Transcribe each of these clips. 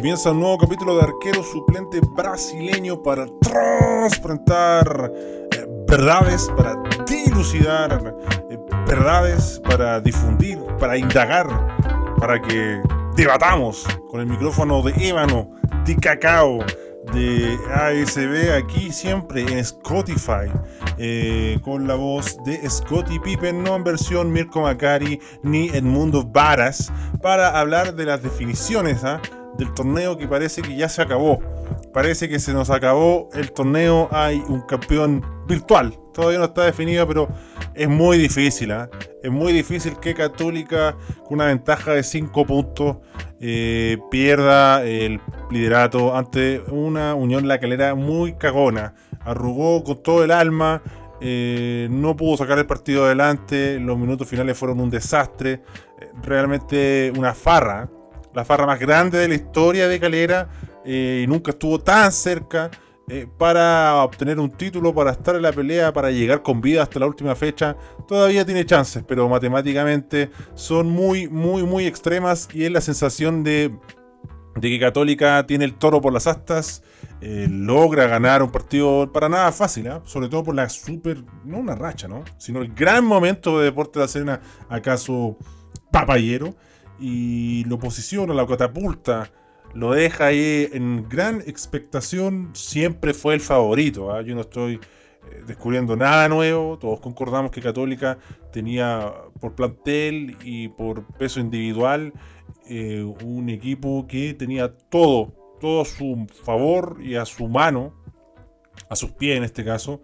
Comienza un nuevo capítulo de arquero suplente brasileño para transparentar eh, verdades, para dilucidar eh, verdades, para difundir, para indagar, para que debatamos con el micrófono de ébano, de cacao, de ASB aquí siempre en Spotify eh, con la voz de Scotty Pippen, no en versión Mirko Macari ni Edmundo Varas, para hablar de las definiciones ¿ah? Del torneo que parece que ya se acabó. Parece que se nos acabó el torneo, hay un campeón virtual, todavía no está definido, pero es muy difícil. ¿ah? Es muy difícil que Católica, con una ventaja de 5 puntos, eh, pierda el liderato ante una Unión La Calera muy cagona. Arrugó con todo el alma, eh, no pudo sacar el partido adelante, los minutos finales fueron un desastre, eh, realmente una farra, la farra más grande de la historia de Calera y nunca estuvo tan cerca. Eh, para obtener un título, para estar en la pelea, para llegar con vida hasta la última fecha, todavía tiene chances, pero matemáticamente son muy, muy, muy extremas y es la sensación de, que Católica tiene el toro por las astas, eh, logra ganar un partido para nada fácil, ¿ah? sobre todo por la super, no una racha, ¿no? sino el gran momento de Deporte de la Serena, acaso papayero, y lo posiciona, la catapulta lo deja ahí en gran expectación, siempre fue el favorito. ¿ah? Yo no estoy eh, descubriendo nada nuevo, todos concordamos que Católica tenía por plantel y por peso individual eh, un equipo que tenía todo, todo a su favor y a su mano, a sus pies en este caso,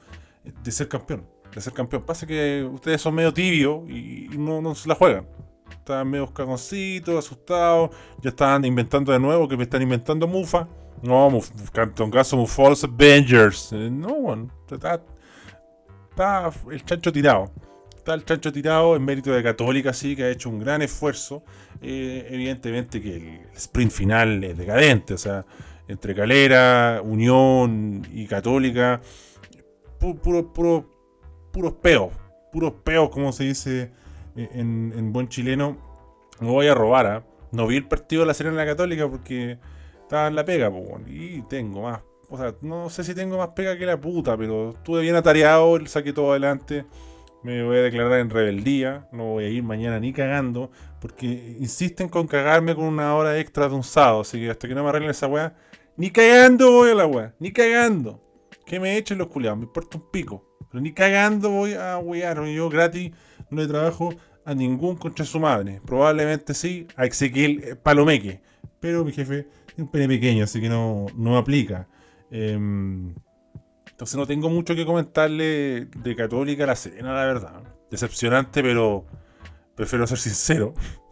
de ser campeón. De ser campeón. Pasa que ustedes son medio tibios y no, no se la juegan estaban medio cagoncitos, asustados, ya estaban inventando de nuevo, que me están inventando Mufa. No, en caso False Avengers. Eh, no, bueno, está, el chancho tirado. Está el chancho tirado en mérito de Católica, sí, que ha hecho un gran esfuerzo. Eh, evidentemente que el sprint final es decadente, o sea, entre Calera, Unión y Católica, puro, puro, puros peos, puros peos, como se dice en, buen chileno, no voy a robar, ¿ah? No vi el partido de la Serena Católica porque estaba en la pega, y tengo más. O sea, no sé si tengo más pega que la puta, pero estuve bien atareado, saqué todo adelante. Me voy a declarar en rebeldía, no voy a ir mañana ni cagando, porque insisten con cagarme con una hora extra de un sábado, así que hasta que no me arreglen esa weá, ni cagando voy a la weá, ni cagando. Que me echen los culiados, me importa un pico. Pero ni cagando voy a wear, yo gratis no le trabajo a ningún contra su madre. Probablemente sí a Ezequiel Palomeque. Pero mi jefe es un pene pequeño, así que no, no aplica. Em, entonces no tengo mucho que comentarle de Católica a la Serena, la verdad. Decepcionante, pero prefiero ser sincero.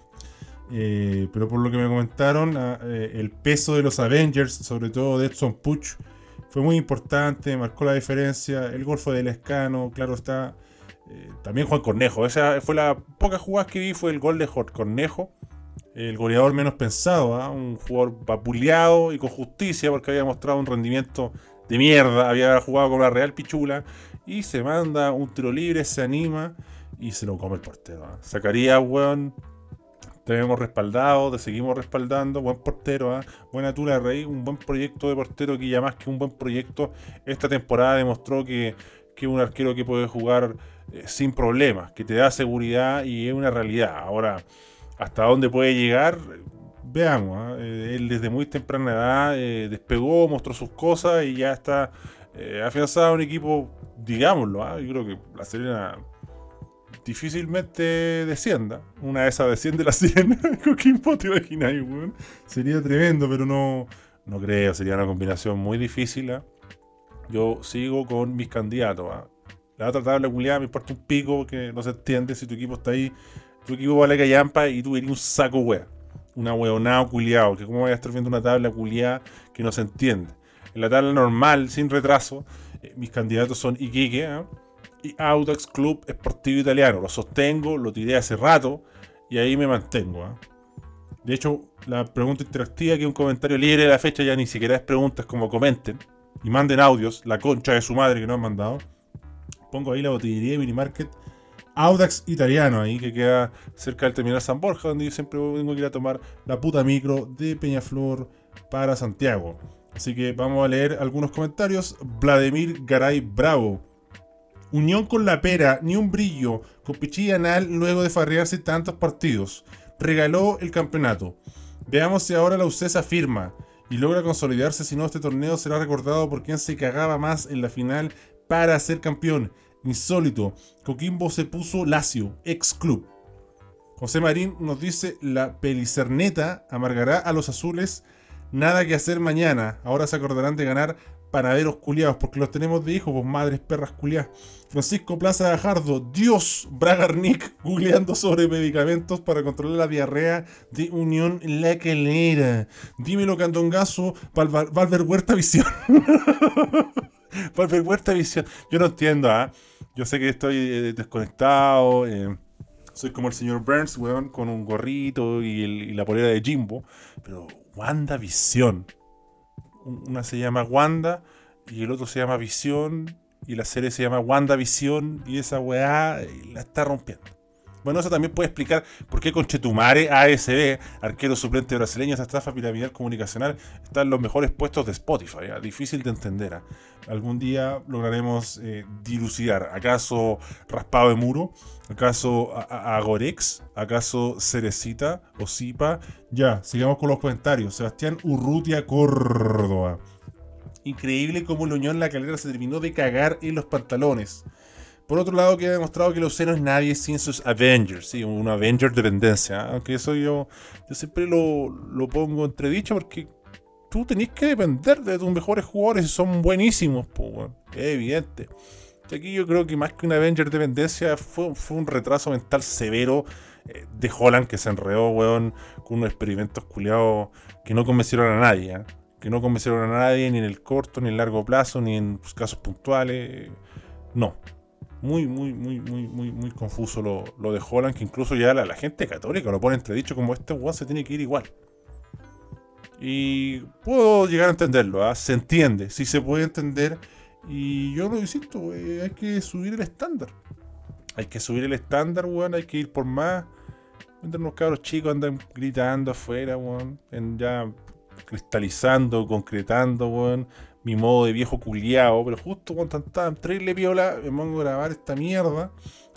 Eh, pero por lo que me comentaron, ah, eh, el peso de los Avengers, sobre todo de Edson Puch, fue muy importante, marcó la diferencia. El golfo del Escano, claro está, eh, también Juan Cornejo. Esa fue la poca jugada que vi, fue el gol de Juan Cornejo. El goleador menos pensado, ¿ah? un jugador vapuleado y con justicia porque había mostrado un rendimiento de mierda. Había jugado con la Real Pichula y se manda un tiro libre, se anima y se lo come el portero. ¿ah? Sacaría, weón. Tenemos respaldado, te seguimos respaldando. Buen portero, ¿ah? buena tula rey. Un buen proyecto de portero que ya más que un buen proyecto, esta temporada demostró que, que un arquero que puede jugar sin problemas, que te da seguridad y es una realidad. Ahora, hasta dónde puede llegar, veamos. ¿ah? Eh, él desde muy temprana edad eh, despegó, mostró sus cosas y ya está afianzado a un equipo, digámoslo. ¿ah? Yo creo que la Serena difícilmente descienda. Una de esas desciende la Serena. Coquimbo, te imaginas, Sería tremendo, pero no, no creo. Sería una combinación muy difícil. ¿ah? Yo sigo con mis candidatos. La otra tabla culiada me importa un pico que no se entiende si tu equipo está ahí. Tu equipo vale callampa y tú eres un saco wea. Una weonada culiado. Que cómo voy a estar viendo una tabla culiada que no se entiende. En la tabla normal, sin retraso, eh, mis candidatos son Iquique ¿ah? y Audax Club Esportivo Italiano. Lo sostengo, lo tiré hace rato y ahí me mantengo. ¿ah? De hecho, la pregunta interactiva, que un comentario libre de la fecha, ya ni siquiera es preguntas como comenten y manden audios, la concha de su madre que no han mandado pongo ahí la botillería de Minimarket Audax Italiano, ahí que queda cerca del terminal San Borja, donde yo siempre vengo a ir a tomar la puta micro de Peñaflor para Santiago. Así que vamos a leer algunos comentarios. Vladimir Garay Bravo. Unión con la pera, ni un brillo, con pichilla anal luego de farrearse tantos partidos. Regaló el campeonato. Veamos si ahora la UCESA firma y logra consolidarse, si no este torneo será recordado por quien se cagaba más en la final para ser campeón. Insólito, Coquimbo se puso lacio, ex club. José Marín nos dice, la pelicerneta amargará a los azules Nada que hacer mañana. Ahora se acordarán de ganar panaderos culiados, porque los tenemos de hijos, pues madres perras culiadas. Francisco Plaza Gajardo, Dios, Bragarnik, googleando sobre medicamentos para controlar la diarrea de Unión La. Dímelo, Candongazo, Valver Huerta Visión. Valver Huerta Visión. Yo no entiendo, ¿ah? Yo sé que estoy eh, desconectado. Eh, soy como el señor Burns, weón, con un gorrito y, y la polera de Jimbo. Pero, Wanda Visión. Una se llama Wanda y el otro se llama Visión y la serie se llama Wanda Visión y esa weá la está rompiendo. Bueno, eso también puede explicar por qué Conchetumare, ASB, arquero suplente brasileño, esta estafa piramidal comunicacional, está en los mejores puestos de Spotify. ¿ah? Difícil de entender. ¿ah? Algún día lograremos eh, dilucidar. ¿Acaso Raspado de Muro? ¿Acaso Agorex? ¿Acaso Cerecita o Zipa? Ya, sigamos con los comentarios. Sebastián Urrutia Córdoba. Increíble cómo la Unión La Calera se terminó de cagar en los pantalones. Por otro lado, queda demostrado que no es nadie sin sus Avengers, ¿sí? un Avenger dependencia. ¿eh? Aunque eso yo, yo siempre lo, lo pongo entredicho porque tú tenés que depender de tus mejores jugadores y son buenísimos, pues, es evidente. Aquí yo creo que más que una Avenger dependencia fue, fue un retraso mental severo eh, de Holland que se enredó, weón, con unos experimentos culiados que no convencieron a nadie. ¿eh? Que no convencieron a nadie ni en el corto, ni en el largo plazo, ni en casos puntuales. No, muy, muy, muy, muy, muy, muy confuso lo, lo de Holland, que incluso ya la, gente católica lo pone entredicho como este weón se tiene que ir igual. Y puedo llegar a entenderlo, ¿ah? se entiende, sí se puede entender. Y yo lo insisto, hay que subir el estándar. Hay que subir el estándar, weón, hay que ir por más. Mientras los cabros chicos andan gritando afuera, weón, ya cristalizando, concretando, weón, mi modo de viejo culiao, pero justo cuando estaban le viola, me pongo a grabar esta mierda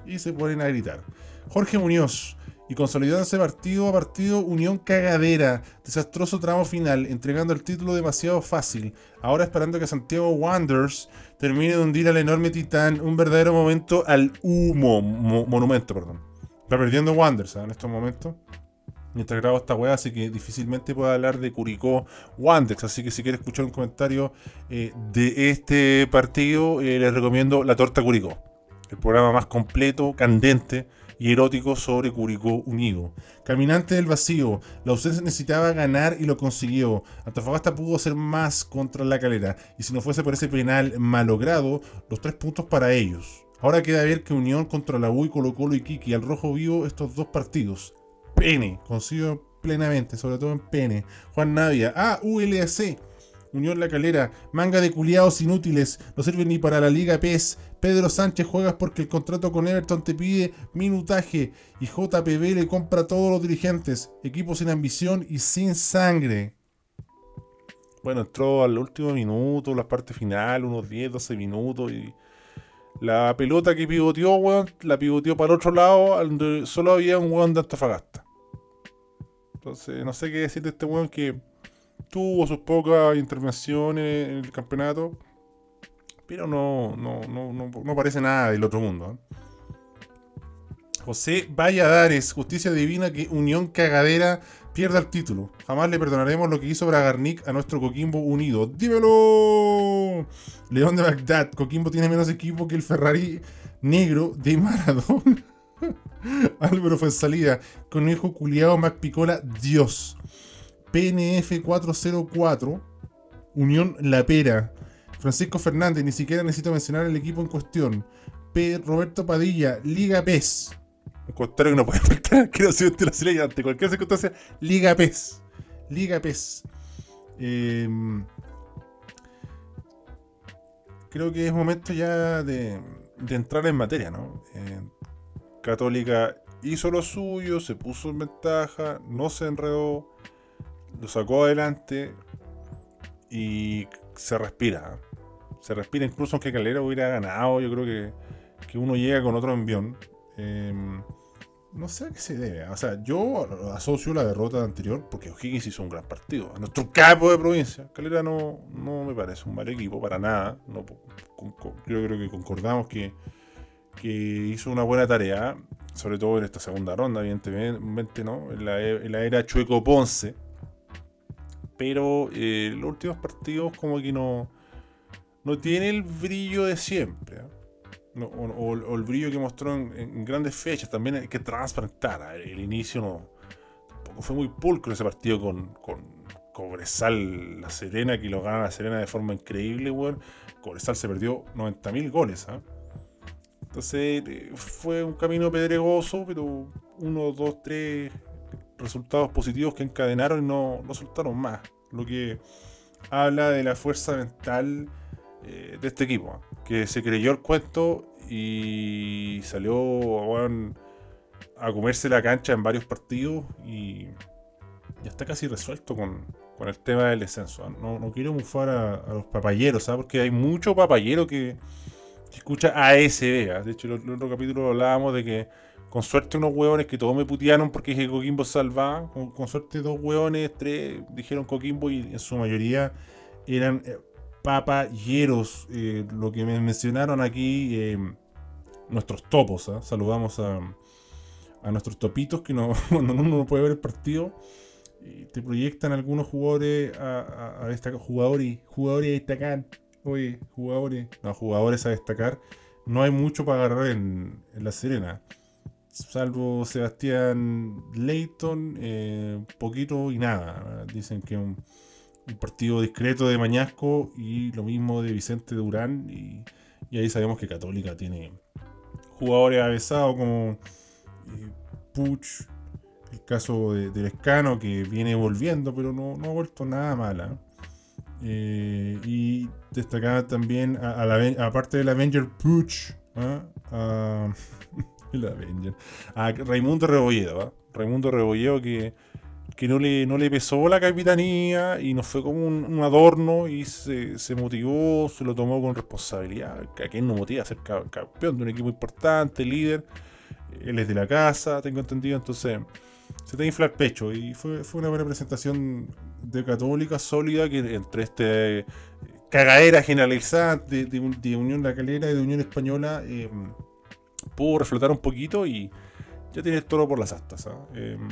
y se ponen a gritar. Jorge Muñoz, y consolidándose partido a partido, Unión cagadera, desastroso tramo final, entregando el título demasiado fácil. Ahora esperando que Santiago Wanderers termine de hundir al enorme titán, un verdadero momento al humo, monumento, perdón. Está perdiendo Wanderers ¿eh? en estos momentos mientras grabo esta weá, así que difícilmente puedo hablar de Curicó Wandex. Así que si quieres escuchar un comentario eh, de este partido, eh, les recomiendo La Torta Curicó, el programa más completo, candente y erótico sobre Curicó Unido. Caminante del vacío, la ausencia necesitaba ganar y lo consiguió. Antofagasta pudo hacer más contra la calera, y si no fuese por ese penal malogrado, los tres puntos para ellos. Ahora queda ver que Unión contra la U y Colo Colo y Kiki al rojo vivo estos dos partidos pene. Consigo plenamente, sobre todo en pene. Juan Navia. Ah, ULAC. Unión La Calera. Manga de culiados inútiles. No sirven ni para la Liga PES. Pedro Sánchez juegas porque el contrato con Everton te pide minutaje. Y JPB le compra a todos los dirigentes. Equipo sin ambición y sin sangre. Bueno, entró al último minuto, la parte final, unos 10, 12 minutos y la pelota que pivoteó, weón, la pivoteó para el otro lado, donde solo había un weón de Antofagasta. Entonces, no sé qué decir de este weón que tuvo sus pocas intervenciones en el campeonato, pero no, no, no, no, parece nada del otro mundo. ¿eh? José Valladares, justicia divina que Unión Cagadera pierda el título. Jamás le perdonaremos lo que hizo Bragarnik a nuestro Coquimbo unido. ¡Dímelo! León de Bagdad, Coquimbo tiene menos equipo que el Ferrari negro de Maradona. Álvaro fue en salida. Conejo culiado Mac Picola, Dios. PNF 404. Unión La Pera. Francisco Fernández, ni siquiera necesito mencionar el equipo en cuestión. P. Roberto Padilla, Liga PES. Un contrario que no puede faltar, quiero decir la ante cualquier circunstancia. Liga PES. Liga PES. Em, creo que es momento ya de, entrar en materia, ¿no? Eh, Católica hizo lo suyo, se puso en ventaja, no se enredó, lo sacó adelante, y se respira. Se respira incluso aunque Calera hubiera ganado. Yo creo que, que uno llega con otro envión. Em, no sé a qué se debe. O sea, yo asocio la derrota anterior porque O'Higgins hizo un gran partido. A nuestro capo de provincia. Calera no, no me parece un mal equipo para nada. No, yo creo que concordamos que, que hizo una buena tarea. Sobre todo en esta segunda ronda, evidentemente, ¿no? En la, la era Chueco Ponce pero eh, los últimos partidos como que no, no tiene el brillo de siempre. ¿eh? o, el brillo que mostró en, grandes fechas. También hay que transparentar. ¿eh? El inicio no fue muy pulcro ese partido con, con Cobresal La Serena, que lo gana La Serena de forma increíble. Bueno. Cobresal se perdió 90.000 goles. Entonces fue un camino pedregoso, pero uno, dos, tres resultados positivos que encadenaron y no, no soltaron más. Lo que habla de la fuerza mental eh, de este equipo, ¿eh? que se creyó el cuento y salió a comerse la cancha en varios partidos y ya está casi resuelto con, el tema del descenso. ¿eh? No, quiero mufar a, los papayeros, ¿sabes? porque hay mucho papayero que, escucha ASB. De hecho, en el otro capítulo hablábamos de que con suerte unos hueones que todos me putearon porque dije Coquimbo salva. Con, suerte dos hueones, tres dijeron Coquimbo y en su mayoría eran eh, papayeros. Eh, lo que me mencionaron aquí, eh, nuestros topos. ¿ah? Saludamos a, nuestros topitos que no, cuando uno no puede ver el partido. te proyectan algunos jugadores a, a, destacar. Jugadores, jugadores a destacar. Oye, jugadores. No, jugadores a destacar. No hay mucho para agarrar en, La Serena salvo Sebastián Leighton, eh, poquito y nada. Dicen que un, un, partido discreto de Mañasco y lo mismo de Vicente Durán. Y, ahí sabemos que Católica tiene jugadores avesados como eh, Puch, el caso de, de Lescano que viene volviendo, pero no, ha vuelto nada mala. Eh, y destacar también, a, la, aparte del Avenger Puch, ¿ah? a A Raimundo Rebolledo, Raimundo Rebolledo que, que no, le, no le pesó la capitanía y no fue como un, adorno y se, se, motivó, se lo tomó con responsabilidad. ¿A quién no motiva a ser campeón de un equipo importante, líder? Él es de la casa, tengo entendido, entonces se te infla el pecho y fue, fue una representación de católica sólida que entre este cagadera generalizada de, de, Unión La Calera y de Unión Española eh, pudo reflotar un poquito y ya tiene todo por las astas. Em,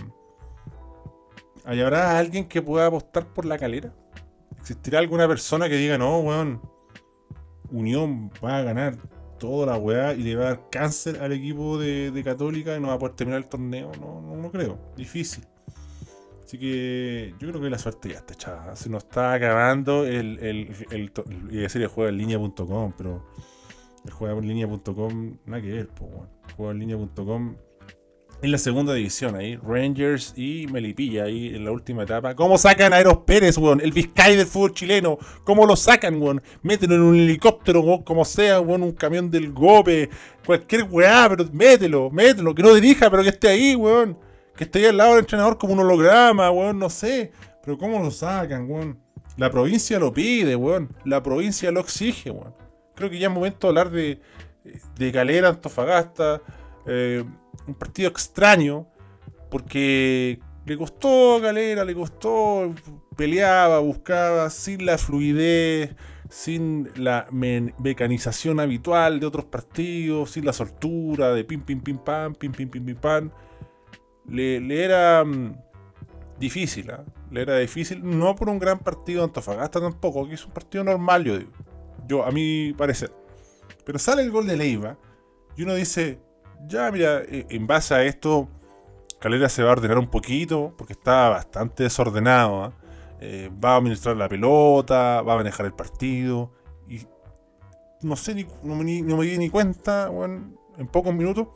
¿Habrá alguien que pueda apostar por la calera? ¿Existirá alguna persona que diga, no, weón, Unión va a ganar toda la weá y le va a dar cáncer al equipo de, Católica y no va a poder terminar el torneo? No, no, creo. Difícil. Así que yo creo que la suerte ya está echada. Se nos está acabando el, el, el, el, decir el juego en línea.com, pero el juego en línea.com, nada que ver, pues, juego en línea.com en la segunda división ahí, Rangers y Melipilla ahí en la última etapa. ¿Cómo sacan a Eros Pérez, weón? El Vizcay del fútbol chileno. ¿Cómo lo sacan, weón? Mételo en un helicóptero, weón, como sea, weón, un camión del GOPE, cualquier weá, pero mételo, mételo, que no dirija, pero que esté ahí, weón. Que esté ahí al lado del entrenador como un holograma, weón, no sé. Pero ¿cómo lo sacan, weón? La provincia lo pide, weón. La provincia lo exige, weón creo que ya es momento de hablar de, de Galera, Antofagasta. Eh, un partido extraño, porque le costó a Galera, le costó, peleaba, buscaba, sin la fluidez, sin la mecanización habitual de otros partidos, sin la soltura de pim, pim, pim, pam, pim, pim, pim, pim, pam. Le, era mm, difícil, ¿ah? le era difícil, no por un gran partido de Antofagasta tampoco, que es un partido normal, yo digo yo, a mi parecer. Pero sale el gol de Leiva y uno dice, ya mira, eh, en base a esto, Calera se va a ordenar un poquito porque está bastante desordenado. ¿ah? Eh, va a administrar la pelota, va a manejar el partido. Y no sé, ni, no, me, di ni cuenta, en pocos minutos.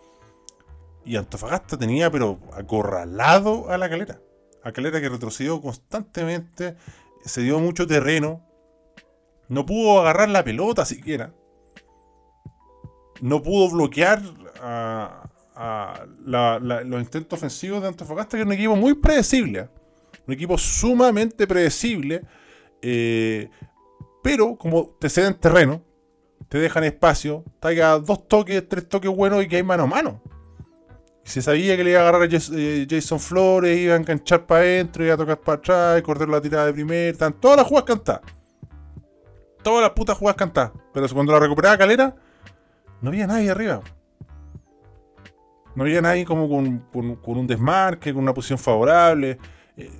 Y Antofagasta tenía, pero acorralado a la calera. A calera que retrocedió constantemente, se dio mucho terreno, no pudo agarrar la pelota siquiera. No pudo bloquear a, los intentos ofensivos de Antofagasta, que es un equipo muy predecible. Un equipo sumamente predecible. Eh, pero como te ceden terreno, te dejan espacio, te dos toques, tres toques buenos y que hay mano a mano. Se sabía que le iba a agarrar a eh, Jason Flores, iba a enganchar para adentro, iba a tocar para atrás, correr la tirada de primer, todas las jugadas cantadas. Todas las putas jugadas cantadas. Pero cuando la recuperaba Calera, no había nadie arriba. No había nadie como con, un desmarque, con una posición favorable. Eh,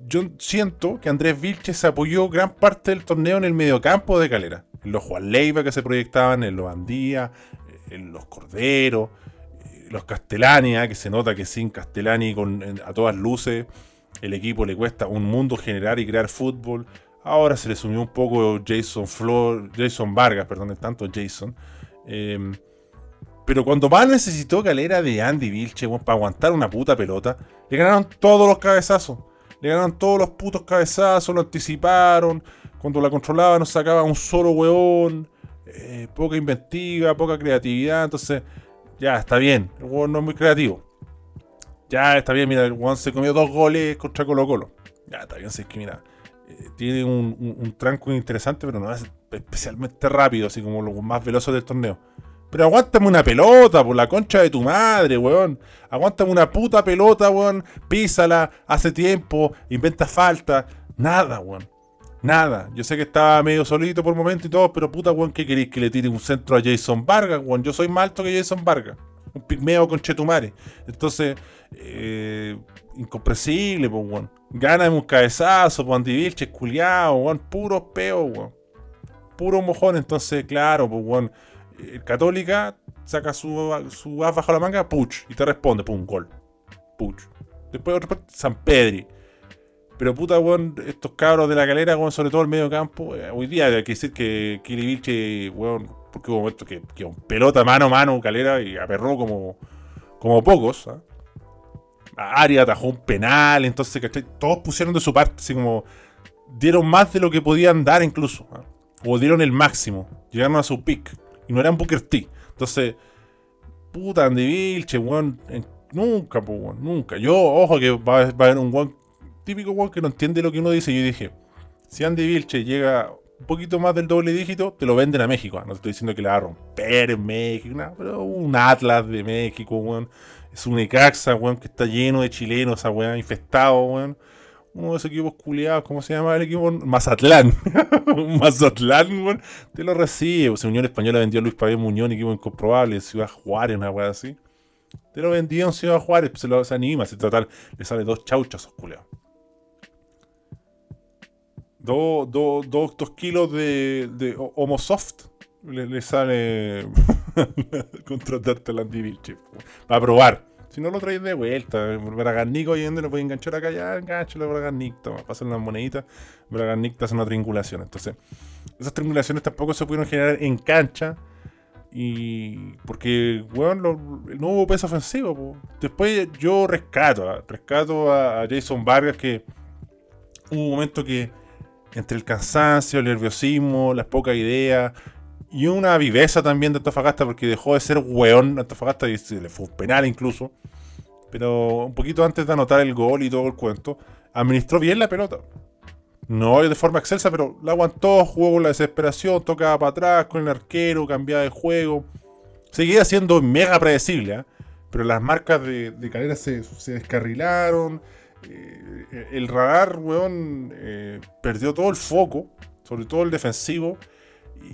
yo siento que Andrés Vilches apoyó gran parte del torneo en el mediocampo de Calera. En los Juan Leiva que se proyectaban, en los Andía, en los Corderos, los Castellani, ah, que se nota que sin Castellani con, a todas luces el equipo le cuesta un mundo generar y crear fútbol. Ahora se le sumió un poco Jason Flor, Jason Vargas, perdón, tanto Jason. Em, pero cuando más necesitó Calera de Andy Vilche para aguantar una puta pelota, le ganaron todos los cabezazos. Le ganaron todos los putos cabezazos, lo anticiparon. Cuando la controlaba nos sacaba un solo weón. Eh, poca inventiva, poca creatividad. Entonces, ya, está bien. El no es muy creativo. Ya, está bien, mira, el weón se comió dos goles contra Colo Colo. Ya, está bien, si es que mira. Eh, tiene un, un, tranco interesante, pero no es especialmente rápido, así como los más veloces del torneo. Pero aguántame una pelota, por la concha de tu madre, weón. Aguántame una puta pelota, weón. Písala, hace tiempo, inventa falta. Nada, weón. Nada. Yo sé que estaba medio solito por momento y todo, pero puta, weón, ¿qué queréis que le tire un centro a Jason Vargas, weón? Yo soy más alto que Jason Vargas. Un pigmeo con Chetumare. Entonces, eh, incomprensible, pues, weón. Gana un cabezazo, pues, Andy Vilches, culiao, weón. Puro peo, weón. Puro mojón. Entonces, claro, pues, weón el Católica saca su, su as bajo la manga, puch, y te responde, pum, gol. Puch. Después San Pedri. Pero puta, weón, estos cabros de la calera, weón, sobre todo el medio campo, eh, hoy día hay que decir que Kili Vilche, weón, porque hubo momentos que, que pelota mano a mano, calera, y aperró como, como pocos. ¿ah? Aria atajó un penal, entonces, Todos pusieron de su parte, así como dieron más de lo que podían dar incluso. ¿ah? O dieron el máximo, llegaron a su pick. Y no eran Booker T. Entonces, puta, Andy Vilche, weón. Nunca, weón, nunca. Yo, ojo, que va, a haber un weón típico weón que no entiende lo que uno dice. Yo dije, si Andy Vilche llega un poquito más del doble dígito, te lo venden a México. No te estoy diciendo que le va a romper en México, pero un Atlas de México, weón. Es un Ecaxa, weón, que está lleno de chilenos, esa weón, infestado, weón uno de esos equipos culiados, ¿cómo se llama el equipo? Mazatlán. Mazatlán, weón, te lo recibe. O Unión Española vendió a Luis Pabé Muñoz, equipo incomprobable, Ciudad Juárez, una weá así. Te lo vendió en Ciudad Juárez, se lo se anima, se total, le sale dos chauchas culiados. Dos, dos, dos, kilos de, de Homosoft le, le sale contratarte la Andy para probar. Si no lo traes de vuelta, Bragarnico y donde lo puedes enganchar acá, ya enganchalo a Bragarnic, toma, pasan unas moneditas, Bragarnic te hace una triangulación. Entonces, esas triangulaciones tampoco se pudieron generar en cancha. Y porque, weón, no hubo peso ofensivo. Después yo rescato, rescato a, Jason Vargas que hubo un momento que entre el cansancio, el nerviosismo, las pocas ideas, y una viveza también de Antofagasta porque dejó de ser weón Antofagasta y se le fue un penal incluso. Pero un poquito antes de anotar el gol y todo el cuento, administró bien la pelota. No de forma excelsa, pero la aguantó, jugó con la desesperación, tocaba para atrás con el arquero, cambiaba de juego. Seguía siendo mega predecible, ¿eh? pero las marcas de, de Calera se, descarrilaron. Eh, el radar, eh, perdió todo el foco, sobre todo el defensivo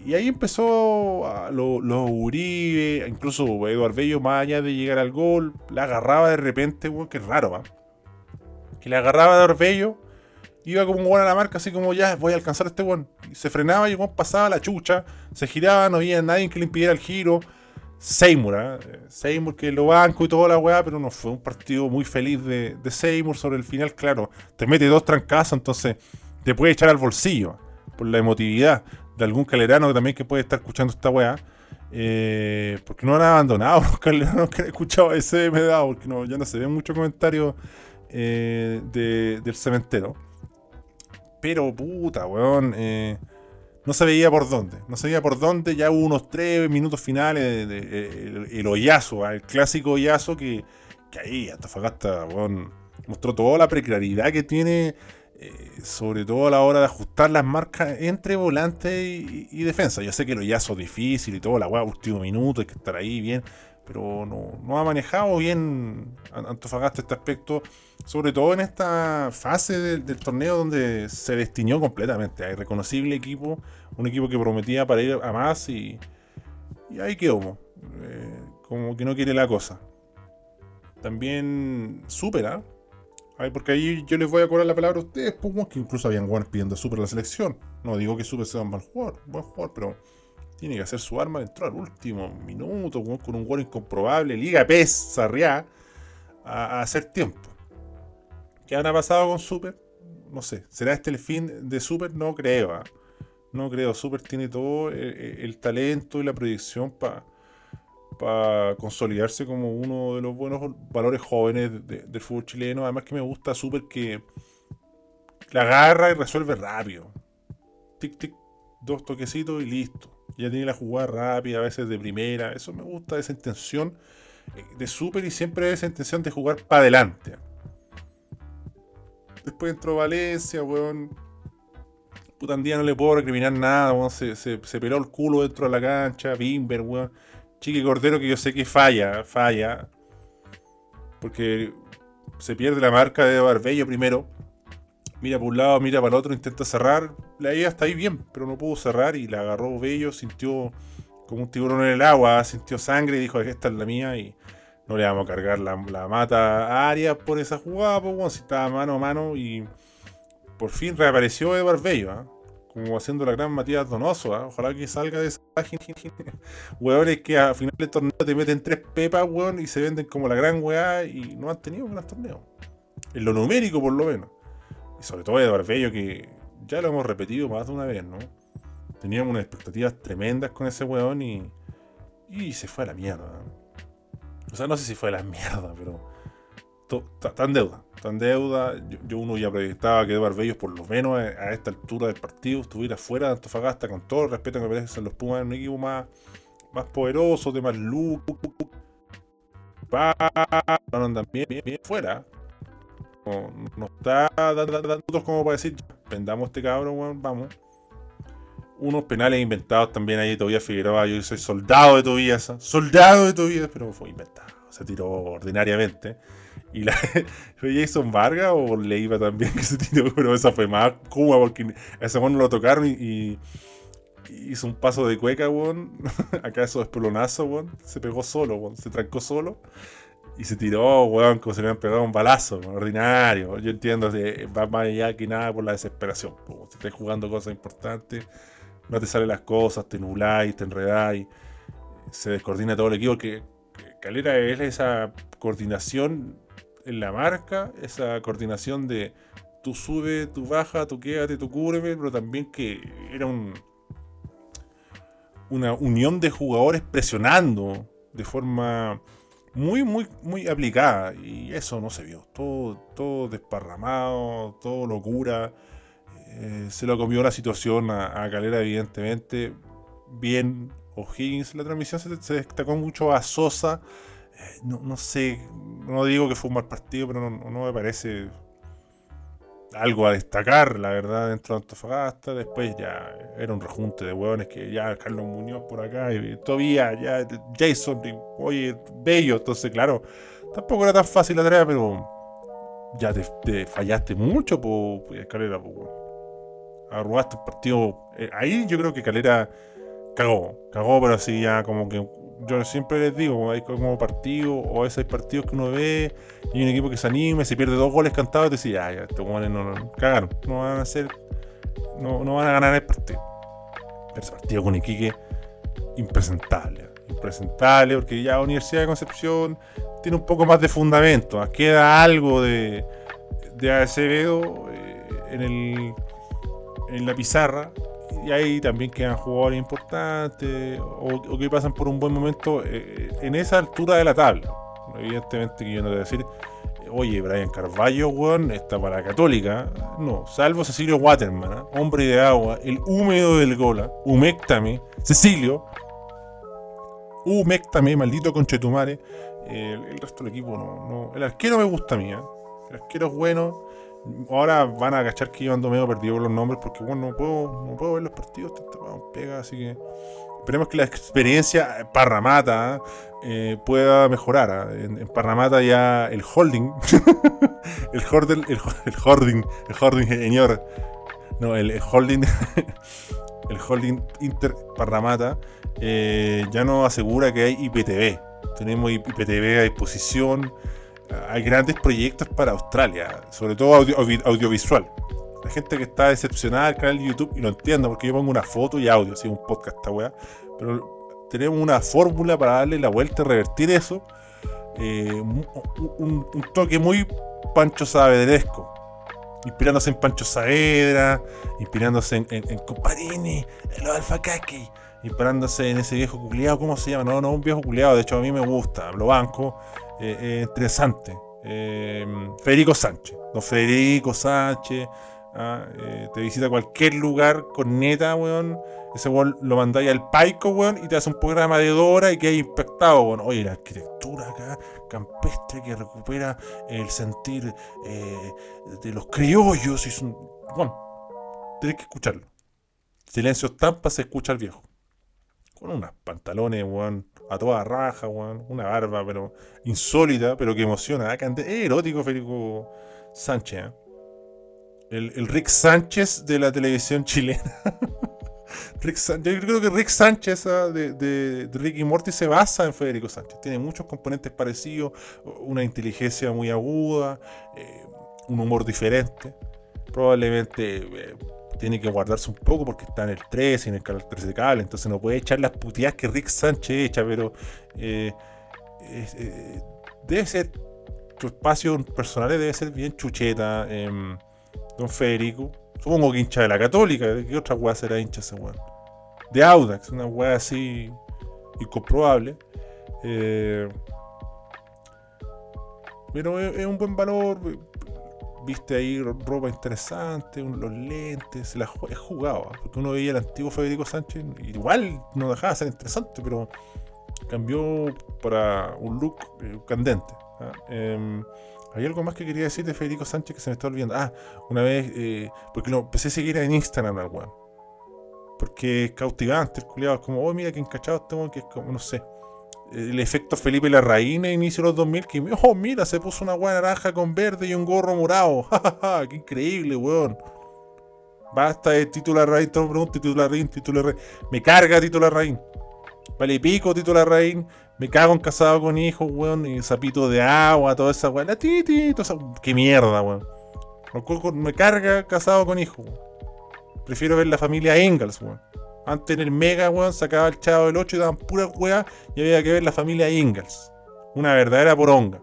y ahí empezó los lo Uribe, incluso Eduardo Bello, más allá de llegar al gol, la agarraba de repente, weón, que raro, ¿va? Que le agarraba de Bello, iba como un weón a la marca, así como ya voy a alcanzar a este weón. Y se frenaba y weón pasaba la chucha, se giraba, no había nadie que le impidiera el giro. Seymour, ¿eh? Seymour que lo banco y toda la weá, pero no fue un partido muy feliz de, Seymour sobre el final, claro. Te mete dos trancazos, entonces te puede echar al bolsillo por la emotividad de algún calerano también que puede estar escuchando esta weá. Eh, porque no han abandonado los caleranos que han escuchado ese MDA, porque no, ya no se ven muchos comentarios eh, del cementerio. Pero puta, weón. Eh, no se veía por dónde. No se veía por dónde. Ya hubo unos tres minutos finales. De, el, hoyazo, el clásico hoyazo que, que ahí Antofagasta, weón, mostró toda la precariedad que tiene sobre todo a la hora de ajustar las marcas entre volante y, defensa. Yo sé que lo ya es difícil y todo, la weá, último minuto, hay que estar ahí bien, pero no, ha manejado bien Antofagasta este aspecto, sobre todo en esta fase del, torneo donde se destinió completamente. Hay reconocible equipo, un equipo que prometía para ir a más y, ahí quedó, eh, como que no quiere la cosa. También supera, porque ahí yo les voy a cobrar la palabra a ustedes, pues, que incluso habían guanes pidiendo Super la selección. No digo que Super sea un jugador, buen jugador, pero tiene que hacer su arma dentro al último minuto, con un gol incomprobable, Liga PES, Sarriá, a, hacer tiempo. ¿Qué habrá pasado con Super? No sé. ¿Será este el fin de Super? No creo. ¿ah? No creo. Super tiene todo el talento y la proyección para para consolidarse como uno de los buenos valores jóvenes del fútbol chileno. Además que me gusta súper que la agarra y resuelve rápido. Tic, tic, dos toquecitos y listo. Ya tiene la jugada rápida, a veces de primera. Eso me gusta, esa intención eh, de súper y siempre esa intención de jugar para adelante. Después entró Valencia, weón. Puta, día no le puedo recriminar nada, weón. Se, peló el culo dentro de la cancha. Bimber, weón. Chiqui Cordero que yo sé que falla, falla. Porque se pierde la marca de Barbello primero. Mira por un lado, mira para el otro, intenta cerrar. La idea está ahí bien, pero no pudo cerrar y la agarró Bello, sintió como un tiburón en el agua, sintió sangre y dijo, esta es la mía y no le vamos a cargar la, mata a Arias por esa jugada, pues si estaba mano a mano y por fin reapareció Eduard Bello. ¿ah? como haciendo la gran Matías Donoso, ¿ah? ojalá que salga de esa página. Hueones que a final del torneo te meten tres pepas, weón, y se venden como la gran weá y no han tenido buenos torneos. En lo numérico, por lo menos. Y sobre todo Eduardo Bello, que ya lo hemos repetido más de una vez, ¿no? Teníamos unas expectativas tremendas con ese weón y. Y se fue a la mierda. O sea, no sé si fue a la mierda, pero en deuda. En deuda. Yo, uno ya proyectaba que Eduardo Bellos, por lo menos a, esta altura del partido, estuviera fuera de Antofagasta con todo el respeto que merecen los Pumas, un equipo más, más poderoso, de más luz. Andan bien, bien, bien fuera. No, está dando como para decir, vendamos este cabrón, vamos. Unos penales inventados también ahí, todavía Figueroa. Yo soy soldado de Tobías, soldado de Tobías, pero fue inventado. Se tiró ordinariamente. Y la ¿Fue Jason Vargas o le iba también que se tiró? Pero esa fue más Cuba porque a ese no lo tocaron y, hizo un paso de cueca, weón. Acá eso es pelonazo, weón. Se pegó solo, weón. Se trancó solo. Y se tiró, weón, como si le hubieran pegado un balazo, ordinario. Yo entiendo que va más allá que nada por la desesperación. Si estás jugando cosas importantes, no te salen las cosas, te nubláis, te enredáis, se descoordina todo el equipo. Que Calera es esa coordinación en la marca, esa coordinación de tú sube, tú baja, tú quédate, tú cúbreme, pero también que era un, una unión de jugadores presionando de forma muy, muy, muy aplicada. Y eso no se vio. Todo, todo desparramado, todo locura. Eh, se lo comió la situación a, Calera, evidentemente. Bien O'Higgins. La transmisión se, se destacó mucho a Sosa no, sé, no digo que fue un mal partido, pero no, me parece algo a destacar, la verdad, dentro de Antofagasta. Después ya era un rejunte de hueones que ya Carlos Muñoz por acá, y todavía ya Jason, oye, bello. Entonces, claro, tampoco era tan fácil la tarea, pero ya te, fallaste mucho, pues, Calera, pues, arrugaste el partido. Eh, ahí yo creo que Calera cagó, cagó, pero así ya como que yo siempre les digo, hay como partido, o a veces hay partidos que uno ve y un equipo que se anime, se pierde dos goles cantados y te dice, ya, ya, estos no, no, cagaron, no van a hacer, no, no van a ganar el partido. Pero partido con Iquique, impresentable, impresentable, porque ya Universidad de Concepción tiene un poco más de fundamento, queda algo de, de Acevedo eh, en, el, en la pizarra, y ahí también quedan jugadores importantes o, que pasan por un buen momento eh, en esa altura de la tabla. Evidentemente que yo no te voy a decir, oye, Brian Carvalho, weón, está para la Católica. No, salvo Cecilio Waterman, ¿eh? hombre de agua, el húmedo del gola, humectame, Cecilio, humectame, maldito conchetumare. el resto del equipo no, no. El arquero me gusta a mí, ¿eh? el arquero es bueno Ahora van a agachar que yo ando medio perdido por los nombres porque bueno, no puedo, no puedo ver los partidos, pega, así que esperemos que la experiencia Parramata eh, pueda mejorar. ¿ah? En, Parramata ya el holding, el holding, el, holding, el holding señor, no, el, holding, el holding Inter Parramata eh, ya no asegura que hay IPTV. Tenemos IPTV a disposición hay grandes proyectos para Australia, sobre todo audiovisual. La gente que está decepcionada del canal de YouTube, y lo entiendo porque yo pongo una foto y audio, así un podcast esta weá, pero tenemos una fórmula para darle la vuelta y revertir eso. Eh, un, toque muy Pancho Saavedresco, inspirándose en Pancho Saavedra, inspirándose en, en, en Comparini, en los Alfa inspirándose en ese viejo culiado, ¿cómo se llama? No, no, un viejo culiado, de hecho a mí me gusta, lo banco, eh, eh, interesante. Eh, Federico Sánchez. Don Federico Sánchez. Ah, te visita cualquier lugar con neta, weón. Ese weón lo mandáis al paico, weón, y te hace un programa de Dora y que hay impactado, weón. Oye, la arquitectura acá, campestre, que recupera el sentir de los criollos. Y bueno, tenés que escucharlo. Silencio estampa, se escucha al viejo. Con unos pantalones, weón, a toda raja, weón. Una barba, pero insólita, pero que emociona. Es erótico, Federico Sánchez. ¿eh? El, Rick Sánchez de la televisión chilena. Rick yo creo que Rick Sánchez ¿ah? de, de, Rick Morty se basa en Federico Sánchez. Tiene muchos componentes parecidos, una inteligencia muy aguda, eh, un humor diferente. Probablemente eh, tiene que guardarse un poco porque está en el 13, en el 13 de cable, entonces no puede echar las puteadas que Rick Sánchez echa, pero eh, eh, debe ser, su espacio personal debe ser bien chucheta, em, don Federico. Supongo que hincha de la Católica, ¿de qué otra weá será hincha ese weón? De Audax, una weá así incomprobable. Eh, pero es, un buen valor viste ahí ropa interesante, los lentes, se la he jugado, ¿ah? porque uno veía el antiguo Federico Sánchez, igual no dejaba de ser interesante, pero cambió para un look eh, candente. ¿ah? Em, hay algo más que quería decir de Federico Sánchez que se me está olvidando. Ah, una vez, eh, porque lo empecé a seguir en Instagram al Porque es cautivante el culiado, es como, oh, mira que encachado este que es como, no sé el efecto Felipe Larraín a inicio de los 2000, que, oh, mira, se puso una hueá naranja con verde y un gorro morado. ¡Qué increíble, weón! Basta de titular raíz, todo pregunta, titular raíz, titular raíz. Me carga titular raíz. Vale, pico titular raíz. Me cago en casado con hijos, weón. Y zapito de agua, toda esa weón. La titi. Qué mierda, weón. Me carga casado con hijos, Prefiero ver la familia Engels, weón. Antes en el Mega, weón, sacaba el chavo del 8 y daban pura weá y había que ver la familia Ingalls. Una verdadera poronga.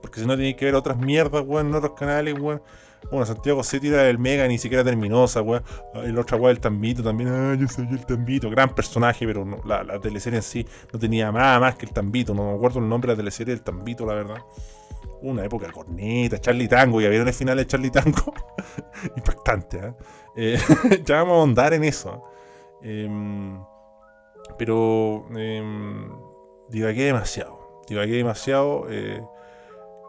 Porque si no tenéis que ver otras mierdas, weón, en otros canales, weón. Bueno, Santiago se tira del Mega, ni siquiera terminó esa weá. El otro weá del Tambito también. Ah, yo soy el Tambito. Gran personaje, pero la, teleserie en sí no tenía nada más que el Tambito. No me acuerdo el nombre de la teleserie del Tambito, la verdad. Una época corneta, Charlie Tango. ¿Ya vieron el final de Charlie Tango? Impactante, ¿eh? eh ya vamos a ahondar en eso. Em, pero eh, divagué demasiado. Divagué demasiado. Eh,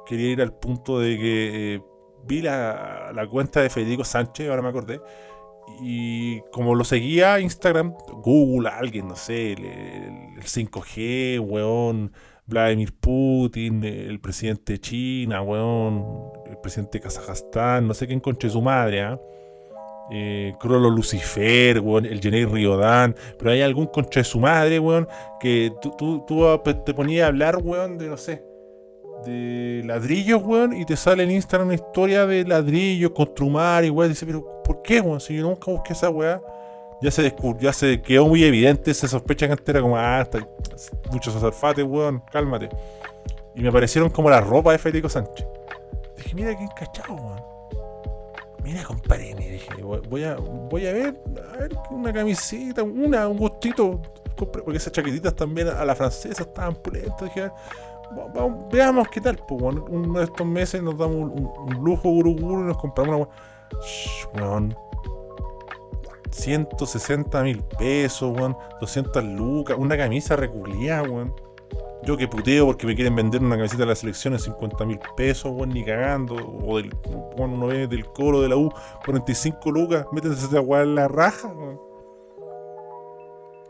quería ir al punto de que eh, vi la, cuenta de Federico Sánchez, ahora me acordé. Y como lo seguía Instagram, Google, alguien, no sé, el, 5G, weón, Vladimir Putin, el presidente de China, weón, el presidente de Kazajstán, no sé quién conche su madre, ¿ah? Crollo Lucifer, el Jenny Riodán, pero hay algún concha de su madre, weón, que tú, tú, te ponías a hablar, weón, de no sé, de ladrillos, weón, y te sale en Instagram una historia de ladrillos, construmar y weón, dice, pero ¿por qué, weón? Si yo nunca busqué esa weá, ya se descubrió, ya se quedó muy evidente, se sospecha que antes era como, ah, está, muchos azarfates, weón, cálmate. Y me aparecieron como la ropa de Federico Sánchez. Dije, mira qué encachado, weón mira, compadre, dije, voy a, voy a ver, a ver una camiseta, una, un gustito, porque esas chaquetitas también a la francesa estaban pulentas, dije, vamos, veamos qué tal, pues, uno de estos meses nos damos un, lujo guruguru y nos compramos una, 160 mil pesos, weón, 200 lucas, una camisa reculía, weón. Yo que puteo porque me quieren vender una camiseta de la selección en 50 mil pesos, weón, ni cagando. O del, weón, uno ve del coro de la U, 45 lucas, métanse esa weá en la raja, weón.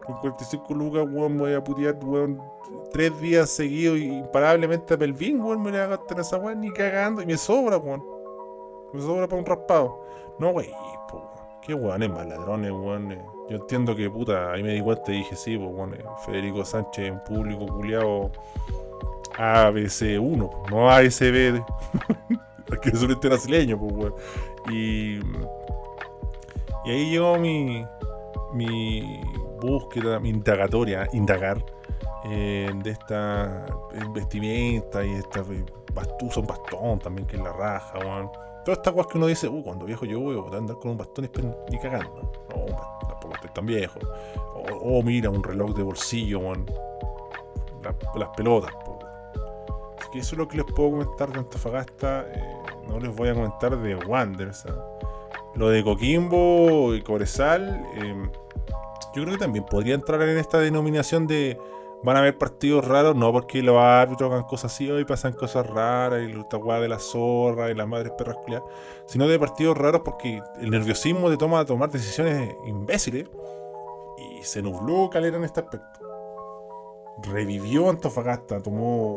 Con 45 lucas, weón, voy a putear, weón, tres días seguidos imparablemente a Pelvin, weón, me voy a gastar esa weá ni cagando. Y me sobra, weón. Me sobra para un raspado. No, wey, po, qué más ladrones, weón. Eh. Yo entiendo que, puta, ahí me di cuenta y dije, sí, pues, eh, Federico Sánchez en público culiado ABC1, po, no ASB. Porque es un brasileño, pues, weón. Y, y ahí llegó mi, mi búsqueda, mi indagatoria, indagar eh, de esta vestimenta y esta eh, bastú, son bastón también, que es la raja, weón. Todas estas cosas que uno dice, uh, cuando viejo yo voy a andar con un bastón y cagando. Un bastón, tampoco estoy tan viejo. O, o mira, un reloj de bolsillo. La- las pelotas. Así que eso es lo que les puedo comentar de Antofagasta. eh, no les voy a comentar de Wanderers. ¿ah? Lo de Coquimbo y Cobresal, eh, yo creo que también podría entrar en esta denominación de van a haber partidos raros, no porque los árbitros hagan cosas así, hoy pasan cosas raras, y esta weá de la zorra y las madres perras culiadas, sino de partidos raros porque el nerviosismo te toma a tomar decisiones imbéciles y se nubló Calera en este aspecto. Revivió Antofagasta, tomó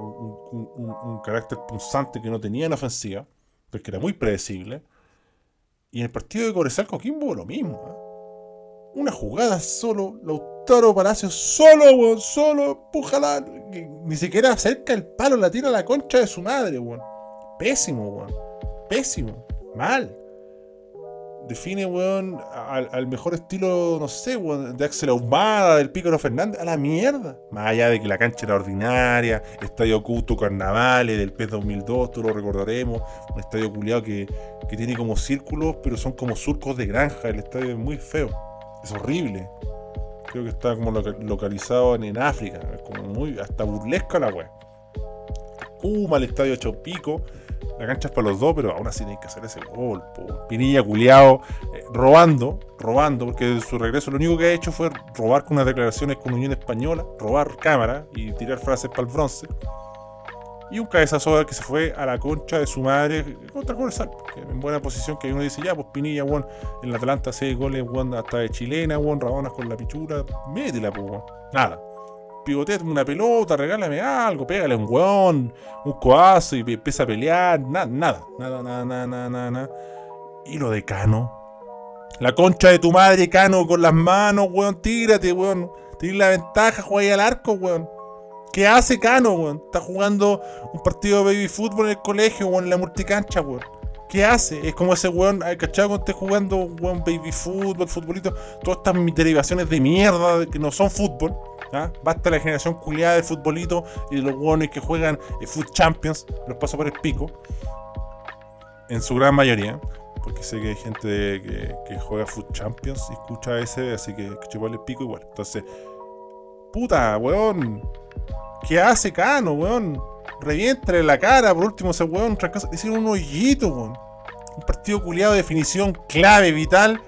un, carácter punzante que no tenía en ofensiva, porque era muy predecible. Y en el partido de Cobresal Coquimbo lo mismo. ¿ah? Una jugada solo, Lautaro Palacios solo, weón, solo, empújala. Ni siquiera acerca el palo, la tira a la concha de su madre, weón. Pésimo, weón. Pésimo. Mal. Define, weón, al, al mejor estilo, no sé, weón, de Axel Ahumada, del Pícaro Fernández, a la mierda. Más allá de que la cancha era ordinaria, Estadio Cuto Carnavales, del PES 2002, tú lo recordaremos, un estadio culiado que, que tiene como círculos, pero son como surcos de granja, el estadio es muy feo, es horrible. Creo que está como loca- localizado en, África, es como muy, hasta burlesca la wea. Kuma, el estadio Chopico, la cancha es para los dos, pero aún así tienen que hacer ese gol. Pinilla culiao, eh, robando, robando, porque de su regreso lo único que ha hecho fue robar con unas declaraciones con Unión Española, robar cámara y tirar frases para el bronce y un cabezazo que se fue a la concha de su madre contra Corsal, en buena posición que uno dice, ya, pues Pinilla, weón, en la Atlanta 6 goles, weón, hasta de chilena, weón, rabonas con la pichura, métela, pues, weón. Nada. Pivotea una pelota, regálame algo, pégale un weón, un coazo y empieza a pelear, nada, nada, nada, nada, nada, nada, nada. Y lo de Cano. La concha de tu madre, Cano, con las manos, weón, tírate, weón. Tienes la ventaja, juega al arco, weón. ¿Qué hace Cano, weón? Está jugando un partido de baby fútbol en el colegio, weón, en la multicancha, weón. ¿Qué hace? Es como ese weón, ¿hay ¿cachado? Cuando esté jugando, weón, baby fútbol, futbolito, todas estas derivaciones de mierda que no son fútbol. ¿ah? Basta la generación culiada de futbolito y de los weones que juegan eh, Food Champions, los paso por el pico. En su gran mayoría. Porque sé que hay gente que, juega Food Champions y escucha ese, así que chuparle el pico igual. Entonces, puta, weón. ¿Qué hace Cano, weón? Reviéntale la cara, por último, ese weón. trancas- Hicieron un hoyito, weón. Un partido culiado de definición clave, vital.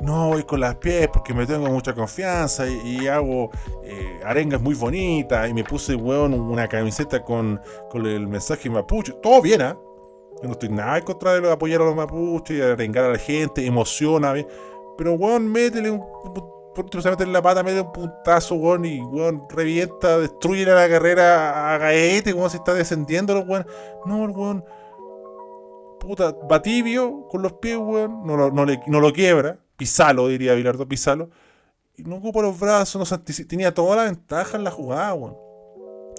No voy con las pies porque me tengo mucha confianza y, hago eh, arengas muy bonitas. Y me puse, weón, una camiseta con, con el mensaje mapuche. Todo bien, ¿ah? Yo no estoy nada en contra de apoyar a los mapuches y arengar a la gente, emociona. Pero, weón, métele un. Por último, se mete en la pata, métele un puntazo, weón, y weón, revienta, destruye la carrera a Gaete, weón, se está descendiendo, weón. No, weón. Puta, va tibio con los pies, weón. No lo, no le- no lo quiebra. Pisalo, diría Bilardo, pisalo. Y no ocupa los brazos, no. Tenía toda la ventaja en la jugada, weón.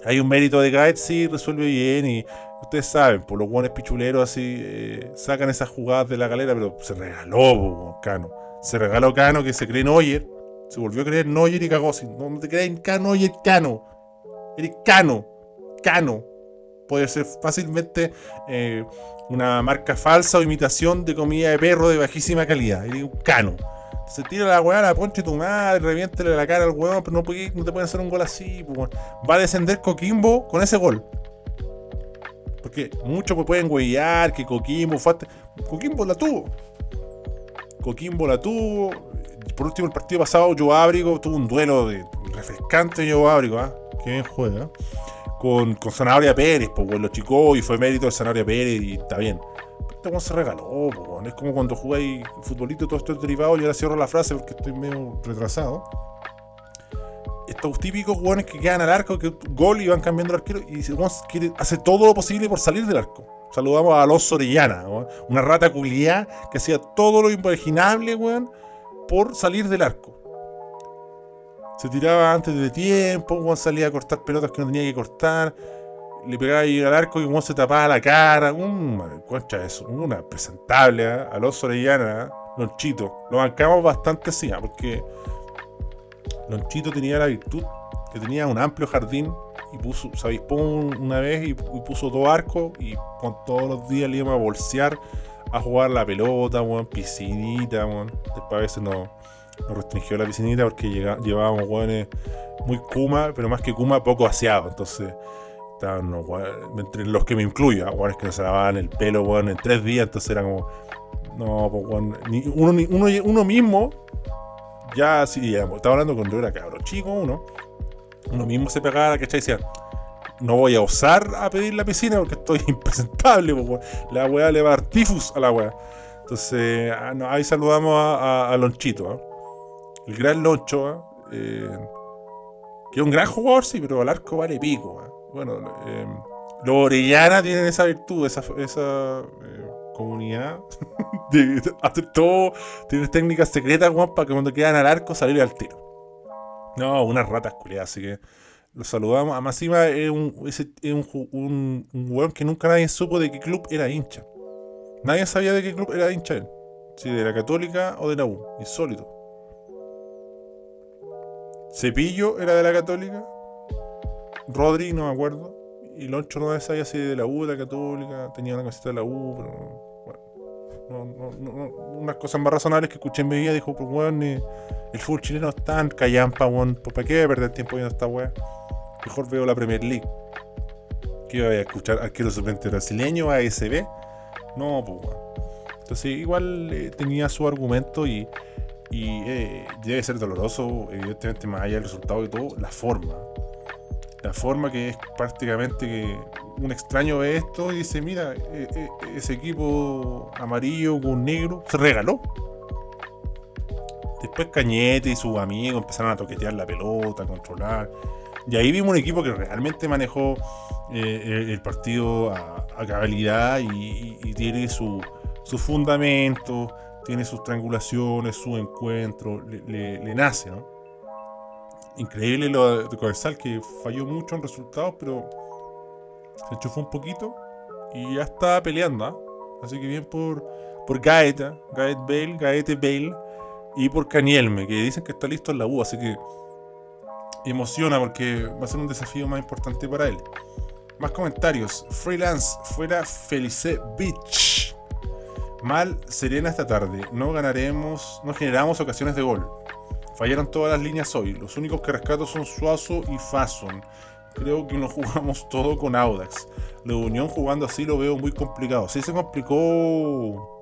Hay un mérito de Gaet, sí, resuelve bien y ustedes saben, por los buenos pichuleros así, eh, sacan esas jugadas de la galera, pero se regaló, Cano. Se regaló Cano que se cree Neuer, se volvió a creer Neuer y así, No, te crees Cano, Neuer, Cano. Eres Cano, Cano. Puede ser fácilmente eh, una marca falsa o imitación de comida de perro de bajísima calidad. Eres un Cano. Se tira la weá, la ponche tu madre, reviéntele la cara al weón, pero no, puede- no te pueden hacer un gol así. Va a descender Coquimbo con ese gol. Porque muchos pueden huellar que Coquimbo fue Coquimbo la tuvo. Coquimbo la tuvo. Por último, el partido pasado, Joe Ábrigo tuvo un duelo de refrescante Joe Ábrigo, ¿ah? que bien juega. Con, con Zanahoria Pérez, pues, weón, lo chicó y fue mérito de Zanahoria Pérez y está bien. Pero este se regaló, pues. Es como cuando jugáis futbolito todo esto es derivado. Y ahora cierro la frase porque estoy medio retrasado. Estos típicos jugadores que quedan al arco, que gol y van cambiando el arquero. Y hace todo lo posible por salir del arco. Saludamos a Alonso Orellana, weón. una rata culiada que hacía todo lo imaginable, weón, por salir del arco. Se tiraba antes de tiempo, weón salía a cortar pelotas que no tenía que cortar. Le pegaba ahí al arco y weón se tapaba la cara. Un concha eso, una presentable, ¿eh? Alonso Orellana, ¿eh? Lonchito. Lo bancamos bastante así, ¿eh? porque Lonchito tenía la virtud que tenía un amplio jardín y puso, se avispó un- una vez y, puso dos arcos y con todos los días le íbamos a bolsear a jugar la pelota, weón, piscinita, weón. Después a veces nos, nos restringió la piscinita porque llega- llevábamos weones muy kuma, pero más que kuma, poco aseados. Entonces, estaban los weones- entre los que me incluyo, weones que se lavaban el pelo, weón, en tres días, entonces era como, no, pues weón, uno, mismo, ya sí, ya, estaba hablando cuando era cabro chico uno, uno mismo se pegaba, ¿cachai? Decía, no voy a osar a pedir la piscina porque estoy impresentable, la weá le va a dar tifus a la weá. Entonces, ah, ahí saludamos a, Lonchito, ¿ah? el gran Loncho, ¿ah? Eh, que es un gran jugador, sí, pero al arco vale pico. Bueno, eh, los Orellana tienen esa virtud, esa, eh, comunidad de hacer todo, tienen técnicas secretas, weón, para que cuando quedan al arco salir al tiro. No, unas ratas culiadas, así que los saludamos. Además, encima es un, es un, weón que nunca nadie supo de qué club era hincha. Nadie sabía de qué club era hincha él. Si de la Católica o de la U. Insólito. Cepillo era de la Católica. Rodri, no me acuerdo. Y Loncho no sabía si de la U, de la Católica. Tenía una camiseta de la U, pero. No, no, no, unas cosas más razonables que escuché en mi vida. Dijo, pues weón, eh, el fútbol chileno es tan callampa, weón. Pues, ¿Para qué perder tiempo viendo esta weá? Mejor veo la Premier League. ¿Qué iba a escuchar? ¿Arquero suplente brasileño? ¿ASB? No, pues weón. Entonces, igual eh, tenía su argumento y, y eh, debe ser doloroso, evidentemente, más allá del resultado y todo, la forma. La forma que es prácticamente que un extraño ve esto y dice, mira, eh, eh, ese equipo amarillo con negro se regaló. Después Cañete y sus amigos empezaron a toquetear la pelota, a controlar. Y ahí vimos un equipo que realmente manejó eh, el, partido a, a cabalidad y, tiene su, su fundamento, tiene sus triangulaciones, su encuentro, le- le nace, ¿no? Increíble lo de Cobresal que falló mucho en resultados, pero se enchufó un poquito y ya está peleando, ¿ah? Así que bien por, por Gaeta, Gaet Bale, Gaete Bale y por Canielme, que dicen que está listo en la U, así que emociona porque va a ser un desafío más importante para él. Más comentarios. Freelance, fuera Felice Beach. Mal Serena esta tarde. No ganaremos, no generamos ocasiones de gol. Fallaron todas las líneas hoy. Los únicos que rescato son Suazo y Fason. Creo que no jugamos todo con Audax. La Unión jugando así lo veo muy complicado. Sí se complicó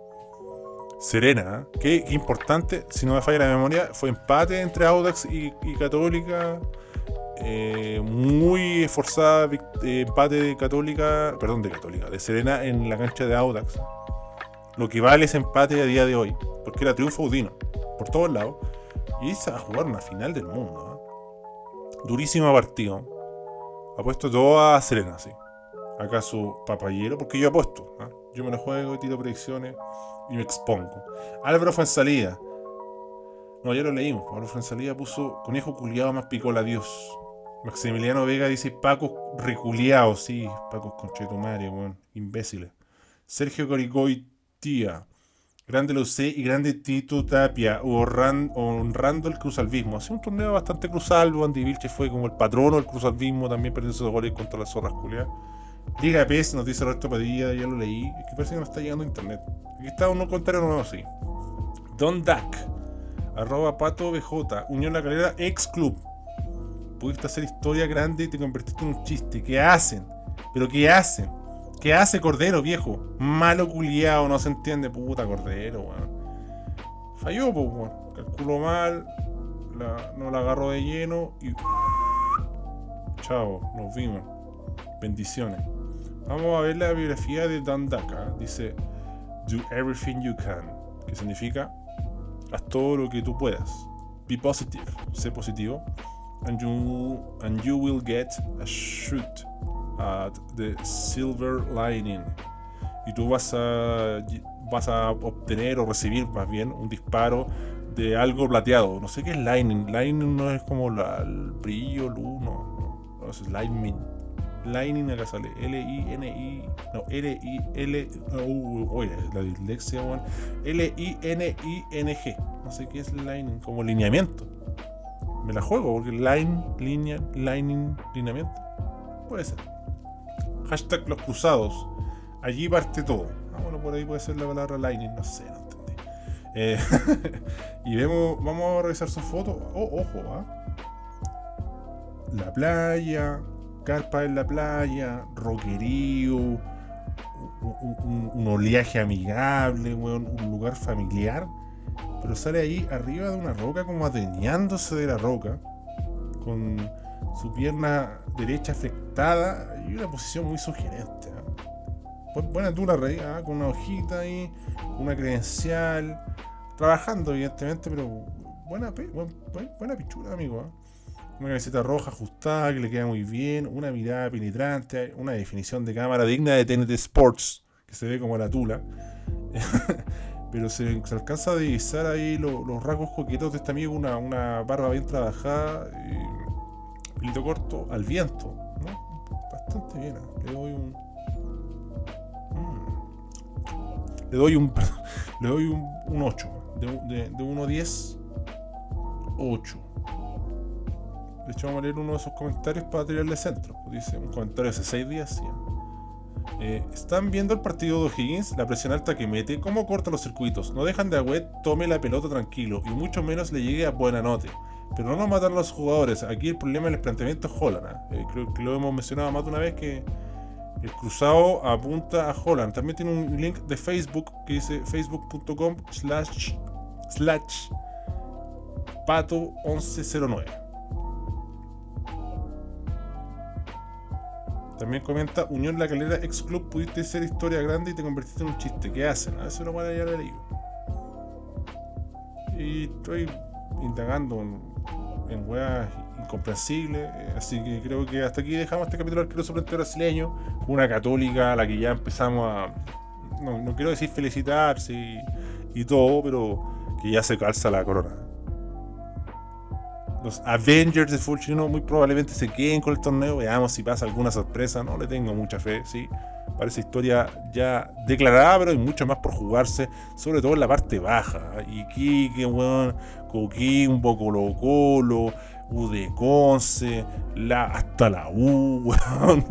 Serena. ¿eh? Qué, importante, si no me falla la memoria, fue empate entre Audax y, Católica. Eh, muy esforzada eh, empate de Católica, perdón, de Católica, de Serena en la cancha de Audax. Lo que vale ese empate a día de hoy, porque era triunfo Udino, por todos lados. Y va a jugar una final del mundo. ¿eh? Durísimo partido. Apuesto todo a Serena, sí. ¿Acaso papayero? Porque yo apuesto. ¿ah? Yo me lo juego, tiro predicciones y me expongo. Álvaro fue en salida. No, ya lo leímos. Álvaro fue en salida puso conejo culiado más picola Dios. Maximiliano Vega dice Paco reculiado, sí, Paco conchetumare, weón, imbéciles. Sergio Coricoy, tía. Grande Lucé y grande Tito Tapia, honran- honrando el cruzalvismo. Hace un torneo bastante cruzalvo. Andy Vilche fue como el patrono del cruzalvismo, también perdió esos goles contra las zorras culiadas. Liga PES nos dice Roberto Padilla, ya lo leí. Es que parece que no está llegando a internet. Aquí está un comentario nuevo, sí. Don Duck, arroba pato BJ, Unión La Calera, ex club. Pudiste hacer historia grande y te convertiste en un chiste. ¿Qué hacen? ¿Pero qué hacen? ¿Qué hace Cordero, viejo? Malo culiado, no se entiende, puta Cordero, weón. Falló, pues, weón. Calculó mal, no la agarró de lleno y. Chao, nos vimos. Bendiciones. Vamos a ver la biografía de Dan Daka. Dice, Do everything you can. Que significa, haz todo lo que tú puedas. Be positive. Sé positivo. And you, and you will get a shoot at the silver lining. Y tú vas a, vas a obtener o recibir más bien un disparo de algo plateado. No sé qué es lightning. Lightning no es como el brillo, luz, no. es lightning. Lightning acá sale. L-I-N-I. No, L-I-L. Oye, la dislexia. L-I-N-I-N-G. No sé qué es lightning. Como lineamiento. Me la juego porque line, línea, lightning, lineamiento. Puede ser. Hashtag los cruzados. Allí parte todo. Ah, bueno, por ahí puede ser la palabra lightning. No sé, no entendí. Eh, y vemos, vamos a revisar su foto. Oh, ojo, ¿ah? La playa, carpa en la playa, roquerío, un, oleaje amigable, un lugar familiar. Pero sale ahí arriba de una roca, como ateñándose de la roca, con su pierna derecha afectada y una posición muy sugerente. Buena tula rey, ¿ah? con una hojita ahí, una credencial, trabajando evidentemente, pero buena, buena, pichura, amigo. ¿ah? una camiseta roja ajustada que le queda muy bien, una mirada penetrante, una definición de cámara digna de TNT Sports, que se ve como la tula. Pero se, alcanza a divisar ahí los rasgos coquetos de este amigo, una, una barba bien trabajada, y pelito corto, al viento. Bastante bien, ¿eh? le doy un. Mm, le doy un. le doy un, un 8. De, de, de 1 a 10, 8. De hecho, vamos a leer uno de sus comentarios para tirarle centro. Dice un comentario hace 6 días. Eh, Están viendo el partido de O'Higgins, la presión alta que mete, cómo corta los circuitos. No dejan de Agüet tome la pelota tranquilo y mucho menos le llegue a buena nota. Pero no nos matan los jugadores. Aquí el problema del planteamiento es Holland. ¿ah? Eh, creo que lo hemos mencionado más de una vez que el cruzado apunta a Holland. También tiene un link de Facebook que dice facebook.com slash slash pato 1109. También comenta, Unión La Calera, ex club, pudiste ser historia grande y te convertiste en un chiste. ¿Qué hacen? A eso lo van a leído. Y estoy indagando en weas incomprensibles, eh, así que creo que hasta aquí dejamos este capítulo del arquero suplente brasileño, una católica a la que ya empezamos a, no, quiero decir felicitarse y, y todo, pero que ya se calza la corona los Avengers de chino muy probablemente se queden con el torneo. Veamos si pasa alguna sorpresa. No le tengo mucha fe, sí. Parece historia ya declarada, pero hay mucho más por jugarse, sobre todo en la parte baja. Iquique, weón, Coquimbo, Colo Colo, U de Conce, la, hasta la U, weón.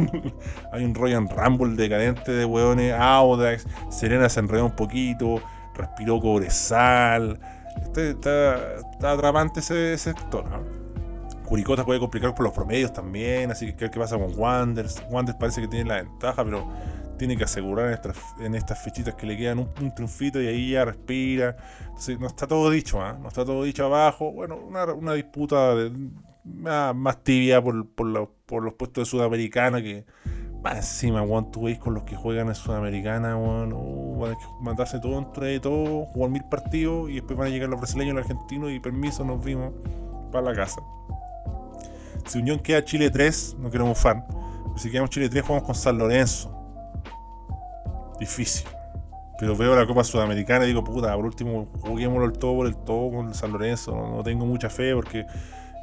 hay un Royal Rumble decadente de weones, Audax, Serena se enredó un poquito, respiró Cobresal está, está, atrapante ese, sector. Curicó se puede complicar por los promedios también, así que qué pasa con Wanders. Wanders parece que tiene la ventaja, pero tiene que asegurar en estas, en estas fechitas que le quedan un, triunfito y ahí ya respira. Entonces, no está todo dicho, ¿ah? no está todo dicho abajo. Bueno, una, disputa más, tibia por, los, por los puestos de Sudamericana que más encima, weón, tú veis con los que juegan en Sudamericana, weón, uh, van a mandarse todo entre todo, jugar mil partidos y después van a llegar los brasileños y los argentinos y permiso, nos vimos para la casa. Si Unión queda Chile 3, no queremos fan. si quedamos Chile 3, jugamos con San Lorenzo. Difícil. Pero veo la Copa Sudamericana y digo, puta, por último, juguémoslo el todo por el todo con San Lorenzo. no tengo mucha fe porque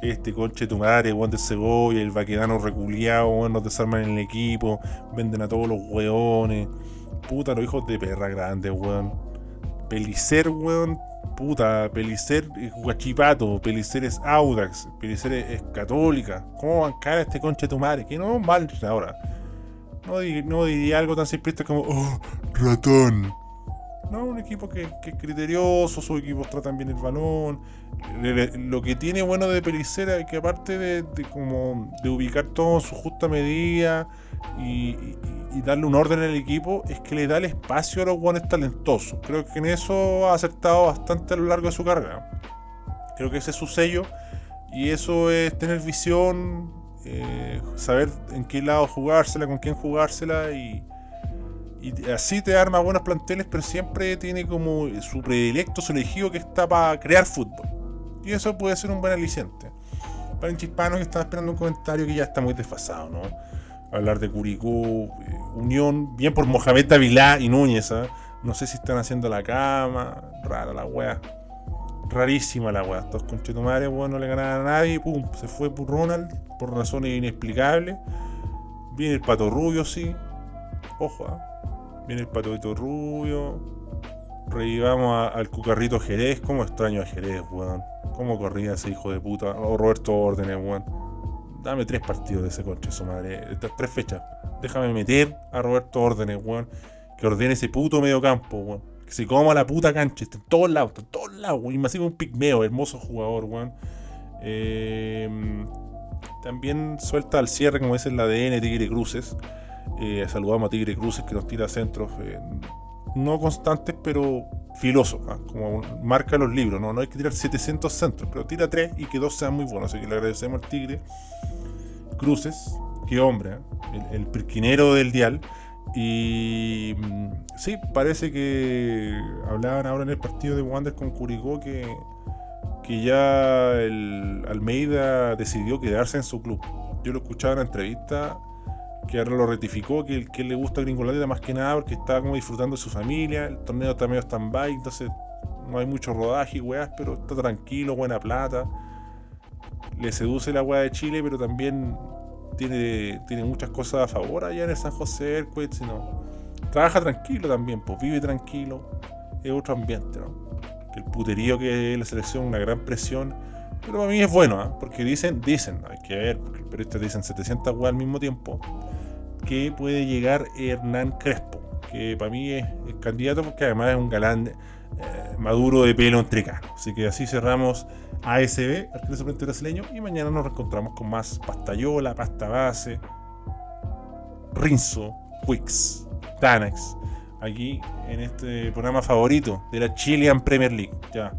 este conche tu madre, Juan de Segovia, el vaquedano reculiado, weón, nos desarman el equipo, venden a todos los weones. Puta, los hijos de perra grandes, weón. Pelicer, weón, puta, Pelicer es guachipato, Pelicer es Audax, Pelicer es, católica. ¿Cómo bancar a este conche tu madre? Que no mal ahora. No, no diría algo tan simplista como, oh, ratón. No, un equipo que, es criterioso, sus equipos tratan bien el balón. Lo que tiene bueno de Pelicera es que aparte de, como de ubicar todo en su justa medida y, darle un orden al equipo, es que le da el espacio a los guanes talentosos. Creo que en eso ha acertado bastante a lo largo de su carrera. Creo que ese es su sello y eso es tener visión eh, saber en qué lado jugársela, con quién jugársela y, y así te arma buenos planteles, pero siempre tiene como su predilecto, su elegido que está para crear fútbol. Y eso puede ser un buen aliciente. Para el chispano que están esperando un comentario que ya está muy desfasado, ¿no? Hablar de Curicó, eh, Unión, bien por Mohamed Avilá y Núñez, ¿ah? No sé si están haciendo la cama, rara la weá. Rarísima la weá. Estos conchetumares, weón, no le ganaban a nadie. Pum, se fue por Ronald por razones inexplicables. Viene el pato rubio, sí. Ojo, ¿ah? Viene el patito rubio. Revivamos al cucarrito Jerez. ¿Cómo extraño a Jerez, weón? ¿Cómo corría ese hijo de puta? O Roberto Órdenes, weón. Dame tres partidos de ese conche, su madre. Estas tres fechas. Déjame meter a Roberto Órdenes, weón. Que ordene ese puto medio campo, weón que se coma la puta cancha, está en todos lados, está en todos lados, Y más un pigmeo, hermoso jugador, weón. Em, también suelta al cierre, como dice el ADN, Tigre Cruces. Eh, saludamos a Tigre Cruces que nos tira centros eh, no constantes, pero filosos, ¿ah? como marca los libros. ¿no? no hay que tirar 700 centros, pero tira 3 y que dos sean muy buenos. Así que le agradecemos al Tigre Cruces, qué hombre, ¿ah? el, el pirquinero del dial. Y mm, sí, parece que hablaban ahora en el partido de Wander con Curicó que, que ya el Almeida decidió quedarse en su club. Yo lo escuchaba en la entrevista que ahora lo rectificó, que, que le gusta Gringolandia más que nada porque estaba como disfrutando de su familia, el torneo está medio stand-by, entonces no hay mucho rodaje y weas, pero está tranquilo, buena plata. Le seduce la wea de Chile, pero también tiene, tiene muchas cosas a favor allá en el San José Earthquake, sino trabaja tranquilo también, pues vive tranquilo, es otro ambiente, ¿no? El puterío que es la selección, una gran presión, pero para mí es bueno, ¿ah? porque dicen, dicen, hay que ver, porque el periodista dicen 700 weas al mismo tiempo, que puede llegar Hernán Crespo, que para mí es, candidato porque además es un galán eh, maduro de pelo entrecano. Así que así cerramos ASB, Arquero Suplente Brasileño, y mañana nos reencontramos con más pastayola, pasta base, Rinzo, Wix, Tanax, aquí en este programa favorito de la Chilean Premier League. Ya,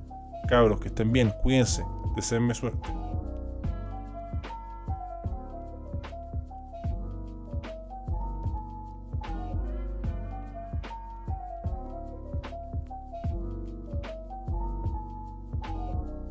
cabros, que estén bien, cuídense, deseenme suerte.